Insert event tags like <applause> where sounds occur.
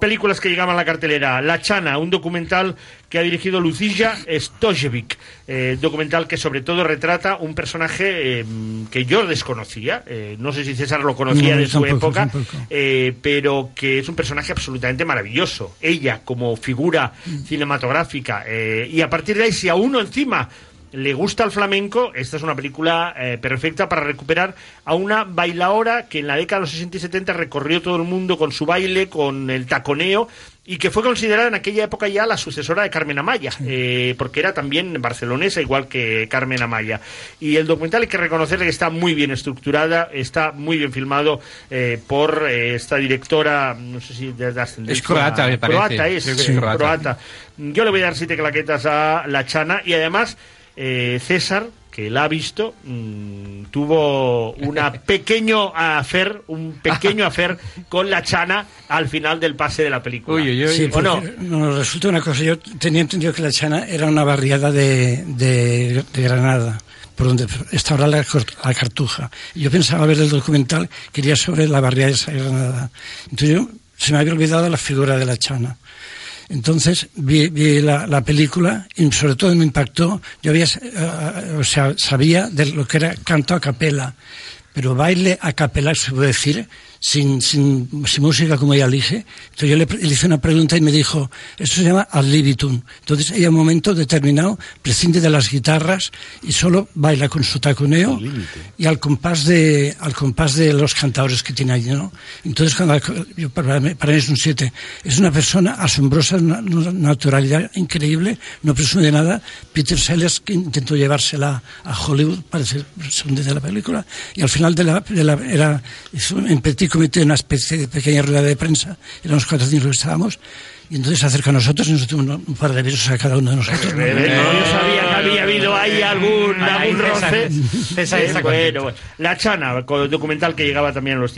Películas que llegaban a la cartelera. La Chana, un documental que ha dirigido Lucilla Stojevic. Eh, documental que sobre todo retrata un personaje eh, que yo desconocía. Eh, no sé si César lo conocía No, de su tampoco, época, eh, pero que es un personaje absolutamente maravilloso. Ella como figura cinematográfica. y a partir de ahí, si a uno encima le gusta el flamenco, esta es una película eh, perfecta para recuperar a una bailaora que en la década de los 60 y 70 recorrió todo el mundo con su baile, con el taconeo, y que fue considerada en aquella época ya la sucesora de Carmen Amaya, eh, porque era también barcelonesa, igual que Carmen Amaya. Y el documental hay que reconocerle que está muy bien estructurada, está muy bien filmado eh, por eh, esta directora, no sé si de, de ascendencia- Es croata, me parece. Croata es, sí, croata. croata. Yo le voy a dar siete claquetas a la Chana y además eh, César, que la ha visto, mm, tuvo una <laughs> pequeño afer, un pequeño afer con la Chana al final del pase de la película. Uy, uy, uy. Sí, ¿O no? nos resulta una cosa. Yo tenía entendido que la Chana era una barriada de, de, de Granada, por donde está ahora la, la Cartuja. Y yo pensaba ver el documental que iría sobre la barriada esa de Granada. Entonces yo, se me había olvidado la figura de la Chana. Entonces vi, vi la, la película y sobre todo me impactó. Yo había, eh, o sea, sabía de lo que era canto a capela, pero baile a capela se puede decir sin, sin, sin música como ella elige. Entonces yo le, le hice una pregunta y me dijo, eso se llama ad libitum. Entonces ella en un momento determinado prescinde de las guitarras y solo baila con su taconeo y al compás de, al compás de los cantadores que tiene allí, ¿no? Entonces cuando, yo, para, mí, para mí es un 7. Es una persona asombrosa, una, una naturalidad increíble, no presume de nada. Peter Sellers que intentó llevársela a Hollywood para hacer segunda de la película y al final de la, de la era en Petit Comité una especie de pequeña rueda de prensa, éramos cuatro o cinco que estábamos y entonces se acerca a nosotros y nos dio un, par de besos a cada uno de nosotros. ¿no? Eh, eh, no, yo sabía que había habido ahí algún, Ahí algún César- roce. César Eh, está bueno. La Chana, con el documental que llegaba también a los